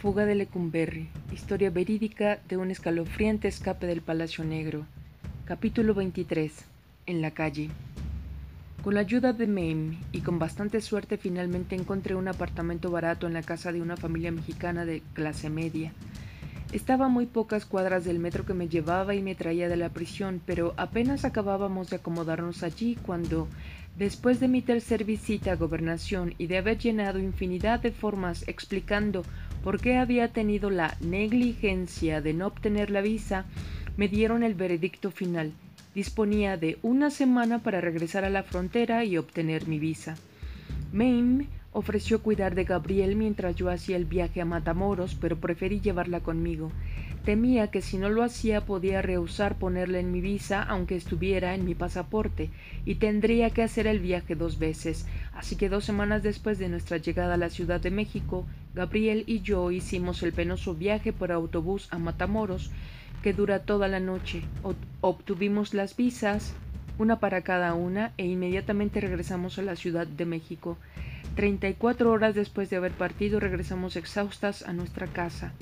Fuga de Lecumberri. Historia verídica de un escalofriante escape del Palacio Negro. Capítulo 23. En la calle. Con la ayuda de Mame y con bastante suerte finalmente encontré un apartamento barato en la casa de una familia mexicana de clase media. Estaba a muy pocas cuadras del metro que me llevaba y me traía de la prisión, pero apenas acabábamos de acomodarnos allí cuando, después de mi tercer visita a gobernación y de haber llenado infinidad de formas explicando por qué había tenido la negligencia de no obtener la visa, me dieron el veredicto final. Disponía de una semana para regresar a la frontera y obtener mi visa. Mame Ofreció cuidar de Gabriel mientras yo hacía el viaje a Matamoros, pero preferí llevarla conmigo. Temía que si no lo hacía podía rehusar ponerla en mi visa aunque estuviera en mi pasaporte, y tendría que hacer el viaje dos veces. Así que dos semanas después de nuestra llegada a la Ciudad de México, Gabriel y yo hicimos el penoso viaje por autobús a Matamoros, que dura toda la noche. Obtuvimos las visas, una para cada una, e inmediatamente regresamos a la Ciudad de México. Treinta y cuatro horas después de haber partido regresamos exhaustas a nuestra casa.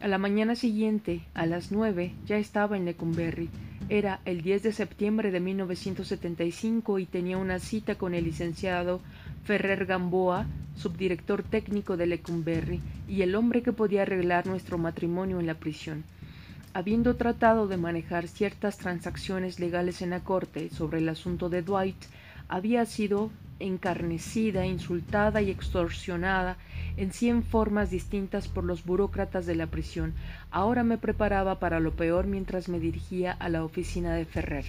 A la mañana siguiente, a las nueve, ya estaba en Lecumberri. Era el 10 de septiembre de 1975 y tenía una cita con el licenciado Ferrer Gamboa, subdirector técnico de Lecumberri, y el hombre que podía arreglar nuestro matrimonio en la prisión. Habiendo tratado de manejar ciertas transacciones legales en la corte sobre el asunto de Dwight, había sido encarnecida, insultada y extorsionada en cien formas distintas por los burócratas de la prisión. Ahora me preparaba para lo peor mientras me dirigía a la oficina de Ferrer.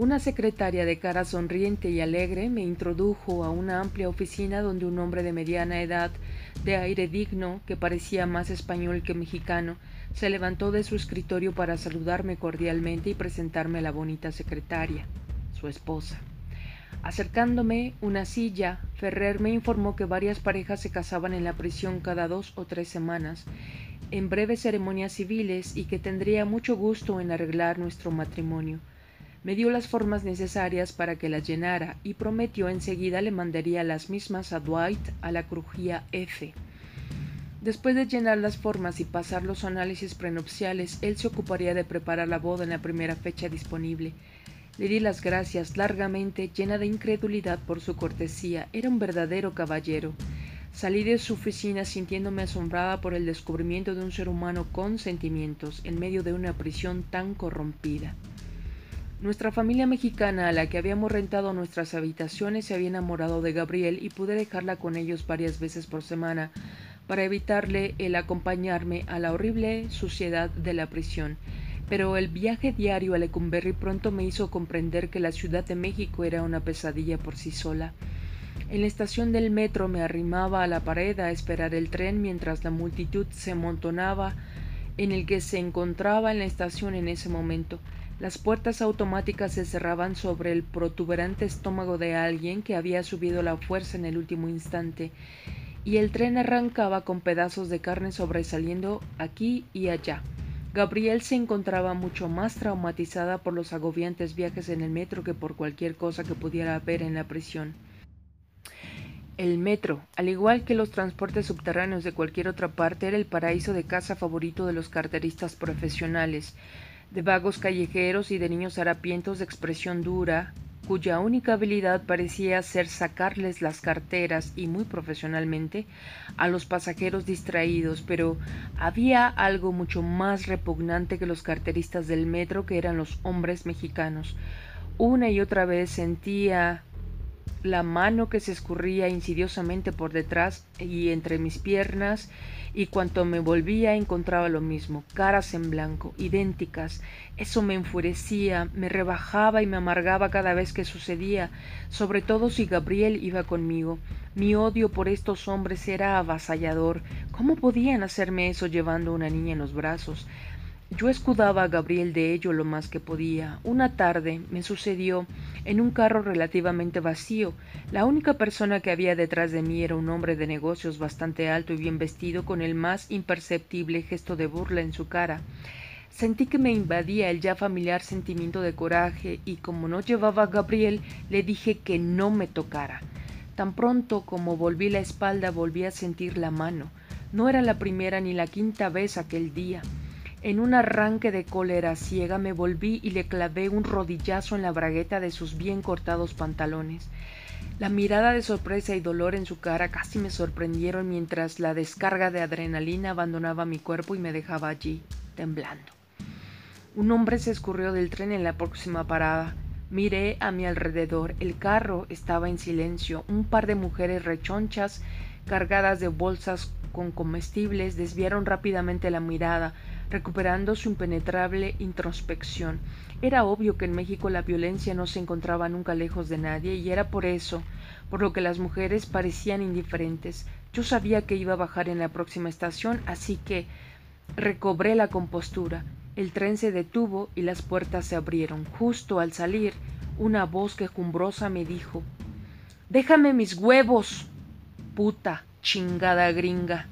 Una secretaria de cara sonriente y alegre me introdujo a una amplia oficina donde un hombre de mediana edad, de aire digno, que parecía más español que mexicano, se levantó de su escritorio para saludarme cordialmente y presentarme a la bonita secretaria, su esposa. Acercándome una silla, Ferrer me informó que varias parejas se casaban en la prisión cada dos o tres semanas, en breves ceremonias civiles, y que tendría mucho gusto en arreglar nuestro matrimonio. Me dio las formas necesarias para que las llenara y prometió enseguida le mandaría las mismas a Dwight a la crujía F. Después de llenar las formas y pasar los análisis prenupciales, él se ocuparía de preparar la boda en la primera fecha disponible. Le di las gracias largamente, llena de incredulidad por su cortesía. Era un verdadero caballero. Salí de su oficina sintiéndome asombrada por el descubrimiento de un ser humano con sentimientos en medio de una prisión tan corrompida. Nuestra familia mexicana a la que habíamos rentado nuestras habitaciones se había enamorado de Gabriel y pude dejarla con ellos varias veces por semana para evitarle el acompañarme a la horrible suciedad de la prisión pero el viaje diario a Lecumberri pronto me hizo comprender que la Ciudad de México era una pesadilla por sí sola. En la estación del metro me arrimaba a la pared a esperar el tren mientras la multitud se amontonaba en el que se encontraba en la estación en ese momento. Las puertas automáticas se cerraban sobre el protuberante estómago de alguien que había subido la fuerza en el último instante, y el tren arrancaba con pedazos de carne sobresaliendo aquí y allá. Gabriel se encontraba mucho más traumatizada por los agobiantes viajes en el metro que por cualquier cosa que pudiera haber en la prisión. El metro, al igual que los transportes subterráneos de cualquier otra parte, era el paraíso de casa favorito de los carteristas profesionales, de vagos callejeros y de niños harapientos de expresión dura, cuya única habilidad parecía ser sacarles las carteras y muy profesionalmente a los pasajeros distraídos, pero había algo mucho más repugnante que los carteristas del metro que eran los hombres mexicanos. Una y otra vez sentía la mano que se escurría insidiosamente por detrás y entre mis piernas y cuanto me volvía encontraba lo mismo, caras en blanco, idénticas. Eso me enfurecía, me rebajaba y me amargaba cada vez que sucedía, sobre todo si Gabriel iba conmigo. Mi odio por estos hombres era avasallador. ¿Cómo podían hacerme eso llevando una niña en los brazos? Yo escudaba a Gabriel de ello lo más que podía. Una tarde me sucedió en un carro relativamente vacío. La única persona que había detrás de mí era un hombre de negocios bastante alto y bien vestido, con el más imperceptible gesto de burla en su cara. Sentí que me invadía el ya familiar sentimiento de coraje y como no llevaba a Gabriel, le dije que no me tocara. Tan pronto como volví la espalda volví a sentir la mano. No era la primera ni la quinta vez aquel día. En un arranque de cólera ciega me volví y le clavé un rodillazo en la bragueta de sus bien cortados pantalones. La mirada de sorpresa y dolor en su cara casi me sorprendieron mientras la descarga de adrenalina abandonaba mi cuerpo y me dejaba allí, temblando. Un hombre se escurrió del tren en la próxima parada. Miré a mi alrededor. El carro estaba en silencio. Un par de mujeres rechonchas, cargadas de bolsas con comestibles, desviaron rápidamente la mirada, recuperando su impenetrable introspección. Era obvio que en México la violencia no se encontraba nunca lejos de nadie, y era por eso, por lo que las mujeres parecían indiferentes. Yo sabía que iba a bajar en la próxima estación, así que recobré la compostura. El tren se detuvo y las puertas se abrieron. Justo al salir, una voz quejumbrosa me dijo Déjame mis huevos. puta, chingada gringa.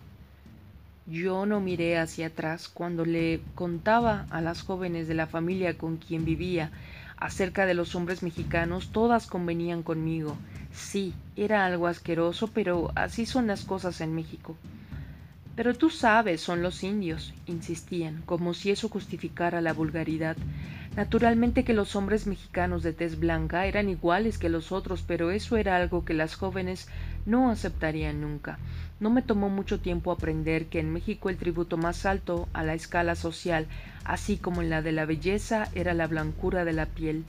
Yo no miré hacia atrás cuando le contaba a las jóvenes de la familia con quien vivía acerca de los hombres mexicanos, todas convenían conmigo. Sí, era algo asqueroso, pero así son las cosas en México. Pero tú sabes, son los indios, insistían, como si eso justificara la vulgaridad. Naturalmente que los hombres mexicanos de tez blanca eran iguales que los otros, pero eso era algo que las jóvenes no aceptarían nunca. No me tomó mucho tiempo aprender que en México el tributo más alto a la escala social, así como en la de la belleza, era la blancura de la piel.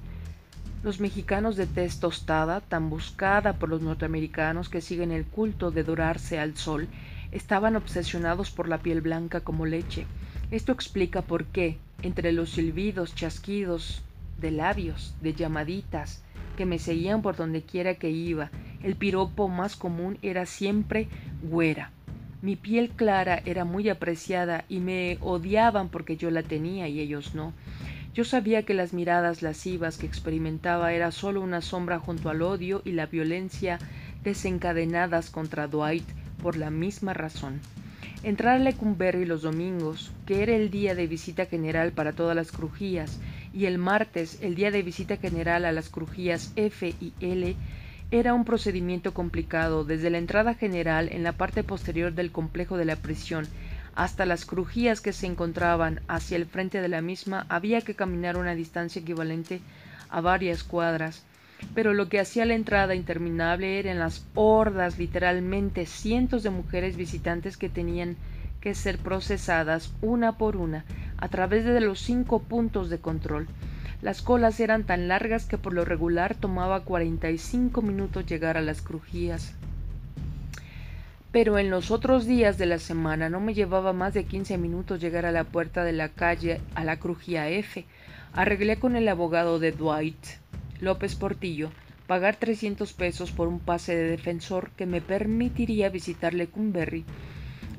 Los mexicanos de tez tostada, tan buscada por los norteamericanos que siguen el culto de dorarse al sol, estaban obsesionados por la piel blanca como leche. Esto explica por qué, entre los silbidos, chasquidos de labios, de llamaditas, que me seguían por donde quiera que iba, el piropo más común era siempre güera. Mi piel clara era muy apreciada y me odiaban porque yo la tenía y ellos no. Yo sabía que las miradas lascivas que experimentaba era solo una sombra junto al odio y la violencia desencadenadas contra Dwight por la misma razón. Entrar a Lecumberri los domingos, que era el día de visita general para todas las crujías, y el martes, el día de visita general a las crujías F y L, era un procedimiento complicado desde la entrada general en la parte posterior del complejo de la prisión hasta las crujías que se encontraban hacia el frente de la misma había que caminar una distancia equivalente a varias cuadras. Pero lo que hacía la entrada interminable eran las hordas, literalmente cientos de mujeres visitantes que tenían que ser procesadas una por una a través de los cinco puntos de control. Las colas eran tan largas que por lo regular tomaba cuarenta y cinco minutos llegar a las crujías. Pero en los otros días de la semana no me llevaba más de quince minutos llegar a la puerta de la calle a la crujía F. Arreglé con el abogado de Dwight López Portillo pagar 300 pesos por un pase de defensor que me permitiría visitar Lecumberri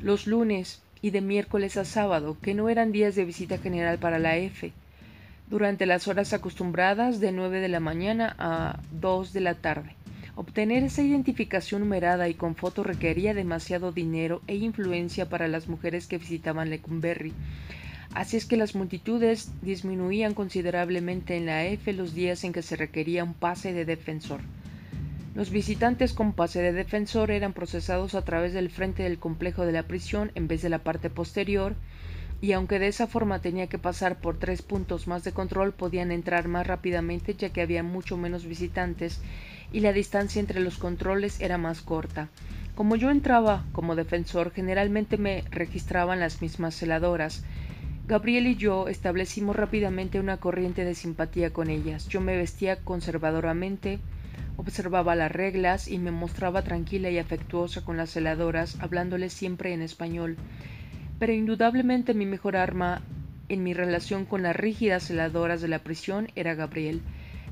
los lunes y de miércoles a sábado, que no eran días de visita general para la F, durante las horas acostumbradas de 9 de la mañana a 2 de la tarde. Obtener esa identificación numerada y con foto requería demasiado dinero e influencia para las mujeres que visitaban Lecumberri, Así es que las multitudes disminuían considerablemente en la F los días en que se requería un pase de defensor. Los visitantes con pase de defensor eran procesados a través del frente del complejo de la prisión en vez de la parte posterior, y aunque de esa forma tenía que pasar por tres puntos más de control, podían entrar más rápidamente ya que había mucho menos visitantes y la distancia entre los controles era más corta. Como yo entraba como defensor, generalmente me registraban las mismas celadoras, Gabriel y yo establecimos rápidamente una corriente de simpatía con ellas. Yo me vestía conservadoramente, observaba las reglas y me mostraba tranquila y afectuosa con las celadoras, hablándoles siempre en español. Pero indudablemente mi mejor arma en mi relación con las rígidas celadoras de la prisión era Gabriel.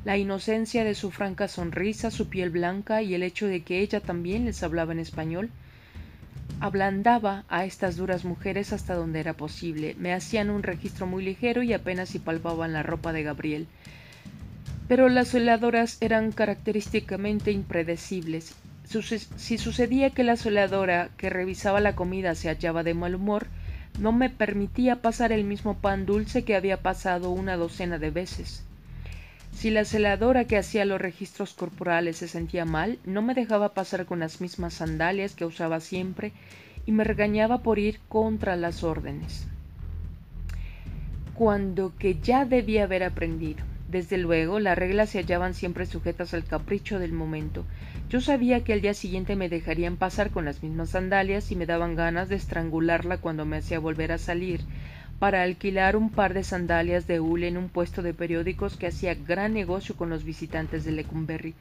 La inocencia de su franca sonrisa, su piel blanca y el hecho de que ella también les hablaba en español ablandaba a estas duras mujeres hasta donde era posible. Me hacían un registro muy ligero y apenas si palpaban la ropa de Gabriel. Pero las celadoras eran característicamente impredecibles. Si sucedía que la celadora que revisaba la comida se hallaba de mal humor, no me permitía pasar el mismo pan dulce que había pasado una docena de veces. Si la celadora que hacía los registros corporales se sentía mal, no me dejaba pasar con las mismas sandalias que usaba siempre y me regañaba por ir contra las órdenes. Cuando que ya debía haber aprendido. Desde luego, las reglas se hallaban siempre sujetas al capricho del momento. Yo sabía que al día siguiente me dejarían pasar con las mismas sandalias y me daban ganas de estrangularla cuando me hacía volver a salir para alquilar un par de sandalias de hule en un puesto de periódicos que hacía gran negocio con los visitantes de Lecumberri.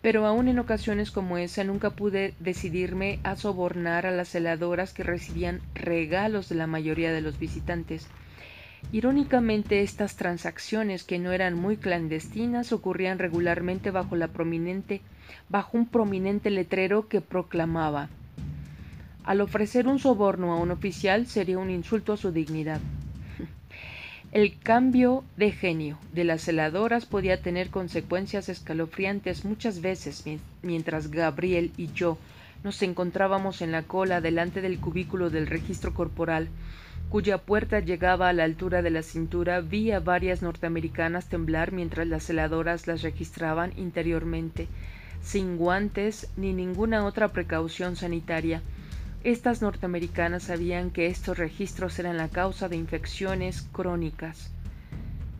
Pero aun en ocasiones como esa nunca pude decidirme a sobornar a las celadoras que recibían regalos de la mayoría de los visitantes. Irónicamente, estas transacciones, que no eran muy clandestinas, ocurrían regularmente bajo, la prominente, bajo un prominente letrero que proclamaba Al ofrecer un soborno a un oficial sería un insulto a su dignidad. El cambio de genio de las celadoras podía tener consecuencias escalofriantes muchas veces mientras Gabriel y yo nos encontrábamos en la cola delante del cubículo del registro corporal cuya puerta llegaba a la altura de la cintura, vi a varias norteamericanas temblar mientras las celadoras las registraban interiormente, sin guantes ni ninguna otra precaución sanitaria. Estas norteamericanas sabían que estos registros eran la causa de infecciones crónicas.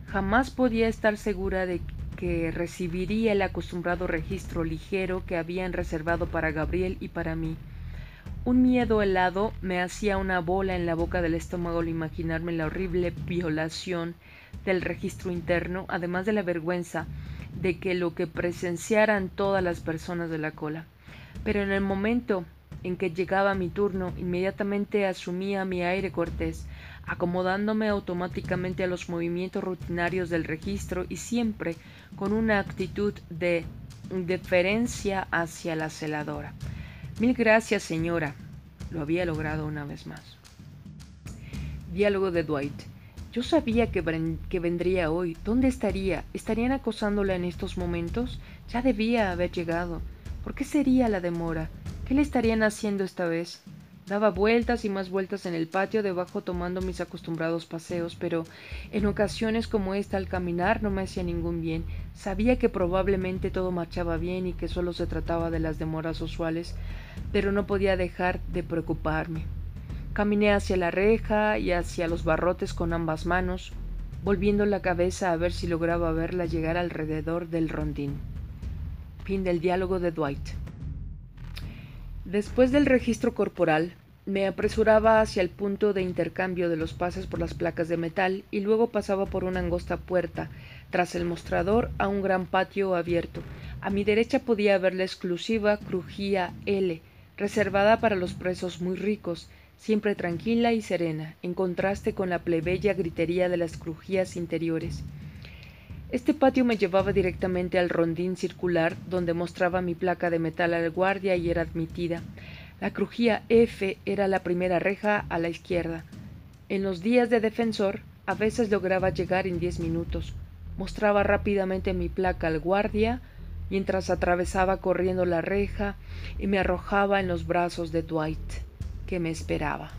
Jamás podía estar segura de que recibiría el acostumbrado registro ligero que habían reservado para Gabriel y para mí. Un miedo helado me hacía una bola en la boca del estómago al imaginarme la horrible violación del registro interno, además de la vergüenza de que lo que presenciaran todas las personas de la cola. Pero en el momento en que llegaba mi turno, inmediatamente asumía mi aire cortés, acomodándome automáticamente a los movimientos rutinarios del registro y siempre con una actitud de deferencia hacia la celadora. Mil gracias, señora. Lo había logrado una vez más. Diálogo de Dwight. Yo sabía que, vendría hoy. ¿Dónde estaría? ¿Estarían acosándola en estos momentos? Ya debía haber llegado. ¿Por qué sería la demora? ¿Qué le estarían haciendo esta vez? Daba vueltas y más vueltas en el patio debajo tomando mis acostumbrados paseos, pero en ocasiones como esta al caminar no me hacía ningún bien. Sabía que probablemente todo marchaba bien y que solo se trataba de las demoras usuales, pero no podía dejar de preocuparme. Caminé hacia la reja y hacia los barrotes con ambas manos, volviendo la cabeza a ver si lograba verla llegar alrededor del rondín. Fin del diálogo de Dwight. Después del registro corporal, me apresuraba hacia el punto de intercambio de los pases por las placas de metal y luego pasaba por una angosta puerta, tras el mostrador, a un gran patio abierto. A mi derecha podía ver la exclusiva crujía L, reservada para los presos muy ricos, siempre tranquila y serena, en contraste con la plebeya gritería de las crujías interiores. Este patio me llevaba directamente al rondín circular donde mostraba mi placa de metal al guardia y era admitida. La crujía F era la primera reja a la izquierda. En los días de defensor a veces lograba llegar en diez minutos. Mostraba rápidamente mi placa al guardia mientras atravesaba corriendo la reja y me arrojaba en los brazos de Dwight, que me esperaba.